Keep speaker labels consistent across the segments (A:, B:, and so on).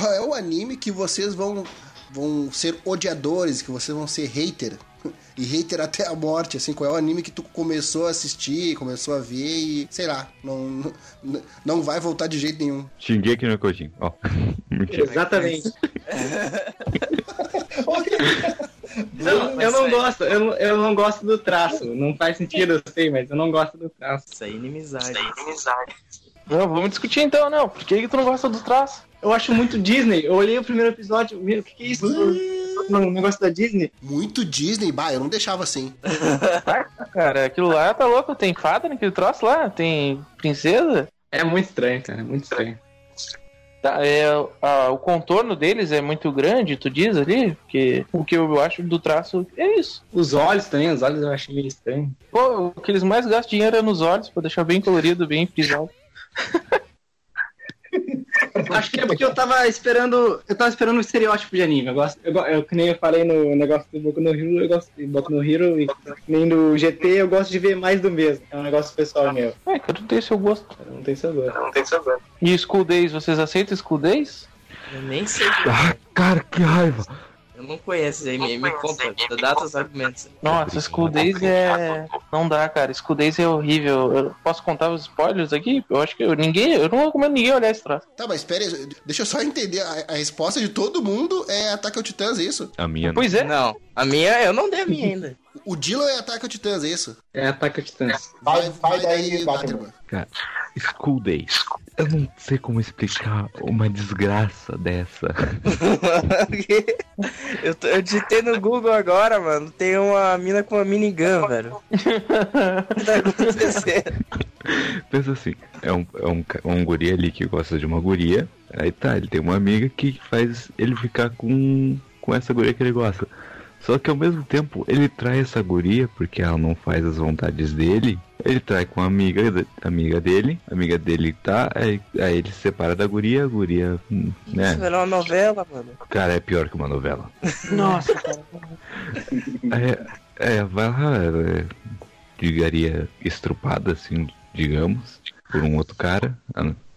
A: qual é o anime que vocês vão, vão ser odiadores, que vocês vão ser hater? E hater até a morte, assim, qual é o anime que tu começou a assistir, começou a ver e, sei lá, não, não, não vai voltar de jeito nenhum.
B: Shingeki no Kyojin, ó.
C: Exatamente. Não, eu não gosto, eu, não- eu não gosto do traço. Não faz sentido, eu sei, mas eu não gosto do traço.
D: Isso aí é inimizade.
E: Não, vamos discutir então, não. Por que, que tu não gosta do traço?
C: Eu acho muito Disney. Eu olhei o primeiro episódio, meu, o que, que é isso? Um negócio da Disney?
A: Muito Disney, bah, eu não deixava assim.
E: Cara, aquilo lá tá louco. Tem fada naquele troço lá? Tem princesa?
C: É muito estranho, cara, é muito estranho.
E: Tá, é, a- o contorno deles é muito grande, tu diz ali? Porque o que eu acho do traço é isso.
C: Os olhos também, os olhos eu achei meio estranho.
E: Pô, o que eles mais gastam dinheiro é nos olhos, pra deixar bem colorido, bem frisado.
C: Acho que é porque eu tava esperando. Eu tava esperando um estereótipo de anime. Eu gosto. Eu, eu, que nem eu falei no negócio do Boku no Hero, eu gosto de Boku no Hero e que nem no GT eu gosto de ver mais do mesmo. É um negócio pessoal meu.
E: É, cara, não tem seu gosto.
C: Não tem sabor.
E: E School Days, vocês aceitam School Days?
D: Eu nem sei. que.
B: Ah, cara, que raiva.
D: Eu não conheço aí. Me, me conta. Dá teus argumentos.
E: Nossa, School Days é. Não dá, cara. School Days é horrível. Eu posso contar os spoilers aqui? Eu acho que eu, ninguém. Eu não recomendo ninguém olhar esse troço.
A: Tá, mas espera aí, deixa eu só entender. A, a resposta de todo mundo é Ataque ao Titãs, é isso?
B: A minha não.
E: Pois é.
D: Não, a minha, eu não dei a minha ainda.
A: O Dylan é Ataque ao Titãs, é isso?
C: É Ataque ao Titãs.
F: Vai, vai daí, Batman.
B: Cara, School Days. Eu não sei como explicar uma desgraça dessa.
D: eu, tô- eu digitei no Google agora, mano. Tem uma mina com uma minigun, velho. O que tá acontecendo?
B: Pensa assim, é um, é um, um guri ali que gosta de uma guria. Aí tá, ele tem uma amiga que faz ele ficar com, com essa guria que ele gosta. Só que ao mesmo tempo ele trai essa guria porque ela não faz as vontades dele. Ele trai com a amiga, amiga dele, a amiga dele tá, aí, aí ele se separa da guria, a guria, hum,
D: Isso,
B: né?
D: velho, é uma novela, mano.
B: Cara, é pior que uma novela.
E: Nossa, cara.
B: É, é vai lá, é, digaria estrupada, assim, digamos, por um outro cara,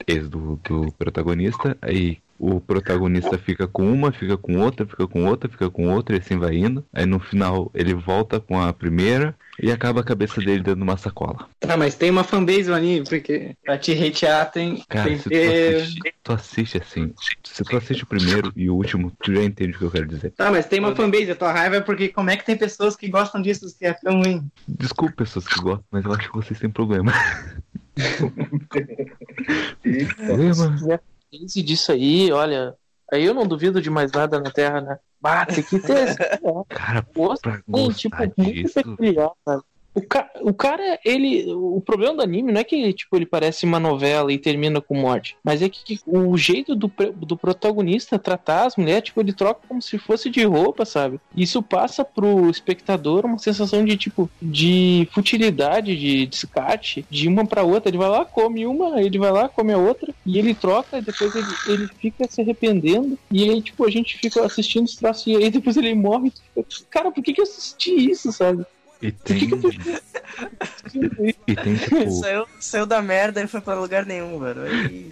B: ex do, do protagonista, aí o protagonista fica com uma, fica com outra, fica com outra, fica com outra, e assim vai indo. Aí no final ele volta com a primeira e acaba a cabeça dele dentro de uma sacola.
C: Tá, mas tem uma fanbase no anime, porque pra te hatear tem,
B: Cara,
C: tem
B: se
C: que
B: tu assiste, tu assiste assim, se tu assiste o primeiro e o último, tu já entende o que eu quero dizer.
C: Tá, mas tem uma fanbase, a tua raiva é porque como é que tem pessoas que gostam disso que é tão ruim?
B: Desculpe pessoas que gostam, mas eu acho que vocês têm problema. problema.
E: Esse disso aí, olha. Aí eu não duvido de mais nada na Terra, né? Bah, tem que ter. esse-
B: Cara,
E: Gosto,
B: pra
E: Sim,
B: gostar
E: tipo, muito peculiar, cara. O, ca... o cara, ele. O problema do anime não é que tipo, ele parece uma novela e termina com morte. Mas é que, que o jeito do, do protagonista tratar as mulheres, tipo, ele troca como se fosse de roupa, sabe? Isso passa pro espectador uma sensação de, tipo, de futilidade, de descarte, de uma pra outra. Ele vai lá, come uma, ele vai lá, come a outra, e ele troca, e depois ele, ele fica se arrependendo. E aí, tipo, a gente fica assistindo os traços, e aí depois ele morre. e fica, Cara, por que, que eu assisti isso, sabe?
B: E
E: Por
B: tem,
E: que, que eu tô
B: e tem tipo,
D: Saiu, saiu da merda e foi pra lugar nenhum, velho. Aí-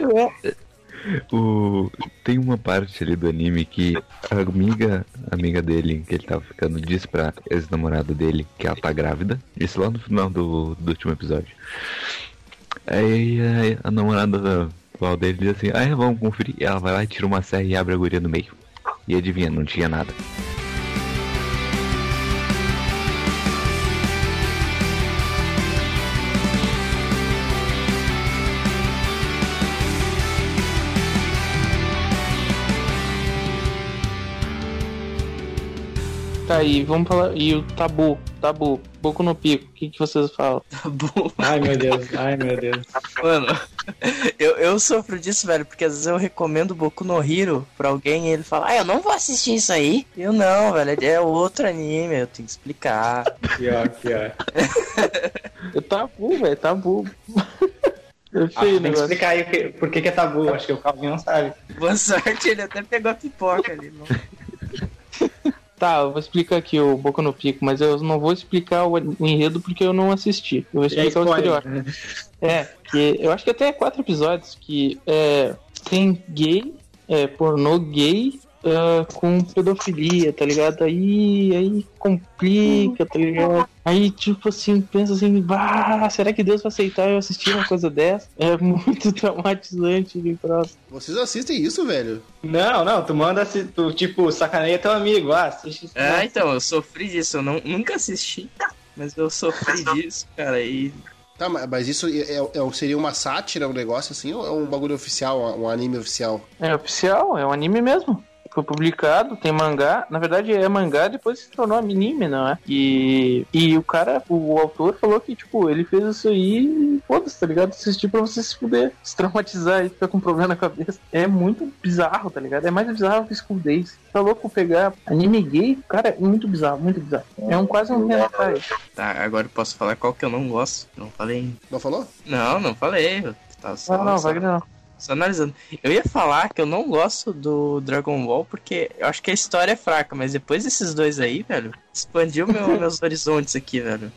B: o, tem uma parte ali do anime que a amiga, a amiga dele, que ele tava ficando, diz pra ex-namorada dele que ela tá grávida. Isso lá no final do, do último episódio. Aí a, a namorada atual dele diz assim, ah, vamos conferir. E ela vai lá tira uma serra e abre a guria no meio. E adivinha, não tinha nada.
E: Tá aí, vamos falar. E o tabu, tabu, Boku no Pico, o que, que vocês falam?
D: Bom.
C: Ai meu Deus, ai meu Deus.
D: Mano, eu, eu sofro disso, velho, porque às vezes eu recomendo Boku no Hero pra alguém e ele fala, ah, eu não vou assistir isso aí. Eu não, velho, é outro anime, eu tenho que explicar.
C: Pior, pior.
E: Eu tabu, velho, tabu. É
C: Ah, tem que explicar aí o que- por que, que é tabu, acho que o Calvin não sabe.
D: Boa sorte, ele até pegou a pipoca ali. Não.
E: Tá, eu vou explicar aqui o Boku no Pico, mas eu não vou explicar o, o enredo porque eu não assisti. Eu vou
C: E é
E: explicar o estereótipo.
C: né?
E: É, que eu acho que até quatro episódios que é, tem gay, é, pornô gay ah, com pedofilia, tá ligado? Aí, aí complica, tá ligado? Aí, tipo assim, pensa assim, bah, será que Deus vai aceitar eu assistir uma coisa dessa? É muito traumatizante de próximo.
A: Vocês assistem isso, velho?
C: Não, não, tu manda, se- tu, tipo, sacaneia teu amigo, ah, assiste isso.
D: É, então, eu sofri disso, eu não, nunca assisti, mas eu sofri disso, cara, e
A: Tá, mas mas isso é- é- seria uma sátira, um negócio assim, ou é um bagulho oficial, um anime oficial?
E: É oficial, é um anime mesmo. Foi publicado, tem mangá. Na verdade é mangá, depois se tornou anime, não é? E, e o cara, o autor falou que, tipo, ele fez isso aí e foda-se, tá ligado? Assistir pra você se fuder, se traumatizar e ficar com um problema na cabeça. É muito bizarro, tá ligado? É mais bizarro que School Days. Tá louco pegar anime gay? Cara, é muito bizarro, muito bizarro. É um quase um hentai.
D: tá, agora eu posso falar qual que eu não gosto. Não falei.
A: Não falou?
D: Não, não falei. Tava só,
E: Não, não,
D: só,
E: Wagner não.
D: Só analisando. Eu ia falar que eu não gosto do Dragon Ball porque eu acho que a história é fraca, mas depois desses dois aí, velho, expandiu meu- meus horizontes aqui, velho.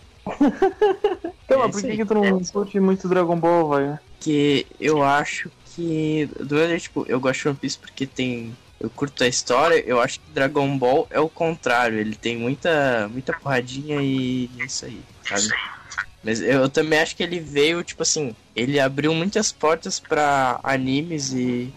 E: Então,
D: É
E: por que, que tu não curte muito Dragon Ball, Wagner?
D: que eu acho que do mesmo jeito, tipo, eu gosto de One Piece porque tem eu curto a história, eu acho que Dragon Ball é o contrário, ele tem muita muita porradinha e é isso aí, sabe? Mas eu também acho que ele veio, tipo assim, ele abriu muitas portas pra animes e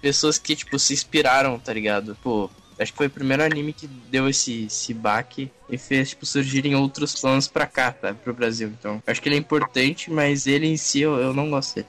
D: pessoas que, tipo, se inspiraram, tá ligado? Pô, acho que foi o primeiro anime que deu esse, esse baque e fez, tipo, surgirem outros planos pra cá, sabe? Pro Brasil. Então, acho que ele é importante, mas ele em si eu, eu não gosto dele.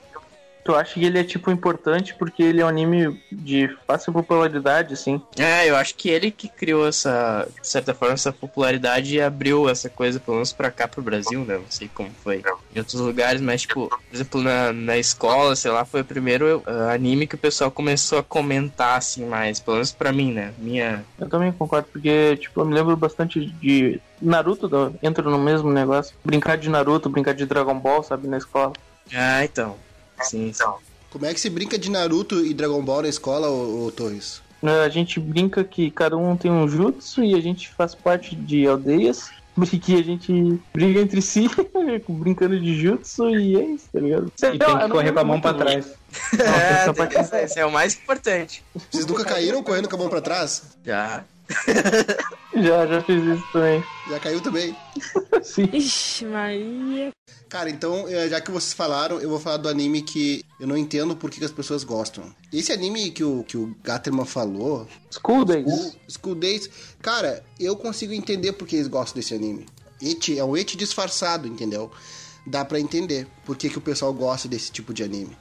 E: Tu acha que ele é, tipo, importante porque ele é um anime de fácil popularidade, assim?
D: É, eu acho que ele que criou essa, de certa forma, essa popularidade e abriu essa coisa, pelo menos pra cá, pro Brasil, né? Não sei como foi em outros lugares, mas, tipo, por exemplo, na, na escola, sei lá, foi o primeiro ah, anime que o pessoal começou a comentar, assim, mais, pelo menos pra mim, né? Minha.
E: Eu também concordo, porque, tipo, eu me lembro bastante de Naruto, entra no mesmo negócio. Brincar de Naruto, brincar de Dragon Ball, sabe, na escola.
D: Ah, então. Sim, sim.
A: Como é que se brinca de Naruto e Dragon Ball na escola, ô, ô Torres?
E: É, A gente brinca que cada um tem um jutsu e a gente faz parte de aldeias. Que a gente briga entre si, brincando de jutsu e é isso, tá ligado?
C: E tem que correr com a mão pra trás.
D: É, esse é o mais importante.
A: Vocês nunca caíram correndo com a mão pra trás?
D: Já.
E: Já, já fiz isso também.
A: Já caiu também?
E: Sim.
G: Ixi, Maria.
A: Cara, então, eh, já que vocês falaram, eu vou falar do anime que eu não entendo por que as pessoas gostam. Esse anime que o, que o Gatterman falou,
E: School Days.
A: o School Days, cara, eu consigo entender por que eles gostam desse anime. Eti, é um eti disfarçado, entendeu? Dá pra entender por que, que o pessoal gosta desse tipo de anime.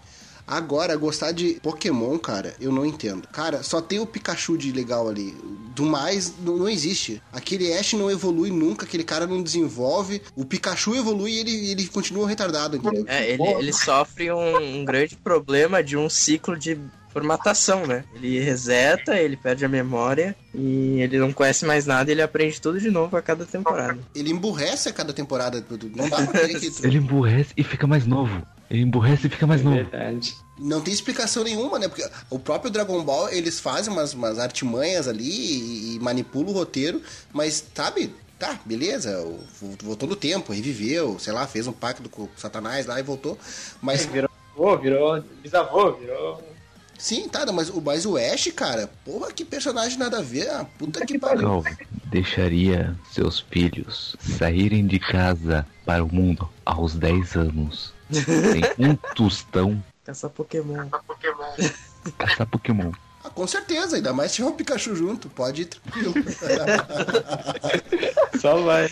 A: Agora, gostar de Pokémon, cara, eu não entendo. Cara, só tem o Pikachu de legal ali. Do mais, não, não existe. Aquele Ash não evolui nunca, aquele cara não desenvolve. O Pikachu evolui e ele, ele continua retardado, entendeu?
D: É, ele, ele sofre um, um grande problema de um ciclo de formatação, né? Ele reseta, ele perde a memória e ele não conhece mais nada, ele aprende tudo de novo a cada temporada.
A: Ele emburrece a cada temporada. Não dá pra ver que
B: Ele emburrece e fica mais novo. Ele emburrece e fica mais novo.
C: Verdade.
A: Não tem explicação nenhuma, né? Porque o próprio Dragon Ball, eles fazem umas, umas artimanhas ali e, e manipulam o roteiro, mas, sabe? Tá, beleza, voltou no tempo, reviveu, sei lá, fez um pacto com o Satanás lá e voltou. Mas,
C: Virou avô, virou bisavô, virou.
A: sim, tá, mas, o- mas o Ash, cara, porra, que personagem nada a ver, ah, puta que pariu.
B: Calvin deixaria seus filhos saírem de casa para o mundo aos 10 anos. Sem um tostão
D: Caça Pokémon.
B: caçar Pokémon.
A: Ah, com certeza, ainda mais se tiver um Pikachu junto, pode ir tranquilo.
C: Só vai.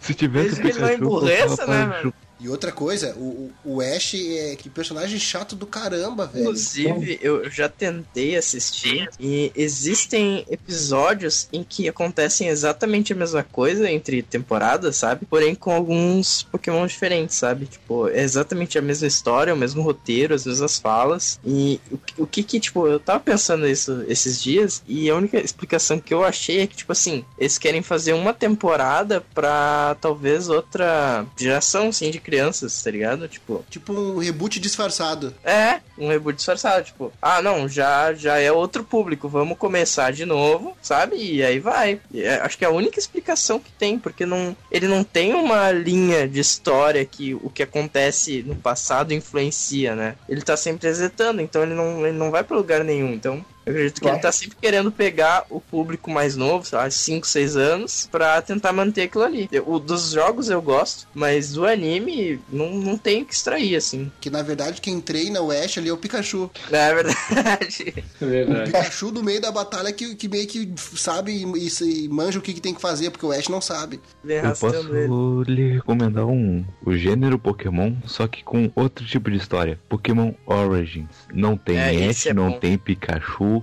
B: Se tivesse
D: Desde que ele não
B: Pikachu,
D: emburreça, né, velho?
A: E outra coisa, o, o Ash é que personagem chato do caramba, velho.
D: Inclusive, eu já tentei assistir e existem episódios em que acontecem exatamente a mesma coisa entre temporadas, sabe? Porém com alguns Pokémon diferentes, sabe? Tipo, é exatamente a mesma história, o mesmo roteiro, as mesmas falas. E o, que- o que que, tipo, eu tava pensando isso esses dias e a única explicação que eu achei é que, tipo assim, eles querem fazer uma temporada pra talvez outra geração, assim, de crianças, tá ligado? Tipo,
A: Tipo um reboot disfarçado.
D: é, um reboot disfarçado, tipo, ah, não, já, já é outro público, vamos começar de novo, sabe? E aí vai. E é- acho que é a única explicação que tem, porque não, ele não tem uma linha de história que o que acontece no passado influencia, né? Ele tá sempre resetando, então ele não, ele não vai pra lugar nenhum. Então, Eu acredito que ele tá sempre querendo pegar o público mais novo, sei lá, 5, 6 anos, pra tentar manter aquilo ali. Eu- o dos jogos eu gosto, mas do anime não, não tem o que extrair, assim.
A: Que na verdade quem treina o Ash ali é o Pikachu.
D: É verdade.
A: O
C: Verdade.
A: Pikachu do meio da batalha que, que meio que sabe e, e- manja o que, que tem que fazer, porque o Ash não sabe.
D: Vem
B: Eu posso
D: ele.
B: lhe recomendar um o gênero Pokémon, só que com outro tipo de história. Pokémon Origins. Não tem
D: É,
B: Ash,
D: é
B: não
D: bom.
B: tem Pikachu.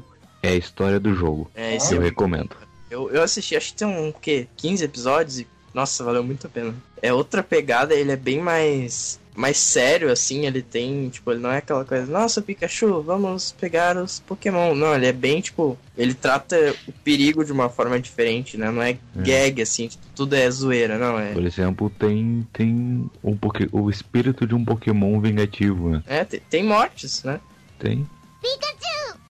B: É a história do jogo.
D: É, esse
B: Eu
D: é
B: recomendo.
D: Eu, eu assisti, acho que tem um, o quê? 15 episódios e, nossa, valeu muito a pena. É outra pegada, ele é bem mais mais sério, assim, ele tem, tipo, ele não é aquela coisa, nossa, Pikachu, vamos pegar os Pokémon. Não, ele é bem, tipo, ele trata o perigo de uma forma diferente, né? Não é gag, assim, tipo, tudo é zoeira, não, é...
B: Por exemplo, tem tem um poké, o espírito de um Pokémon vingativo, né?
D: É, tem, tem mortes, né?
B: Tem.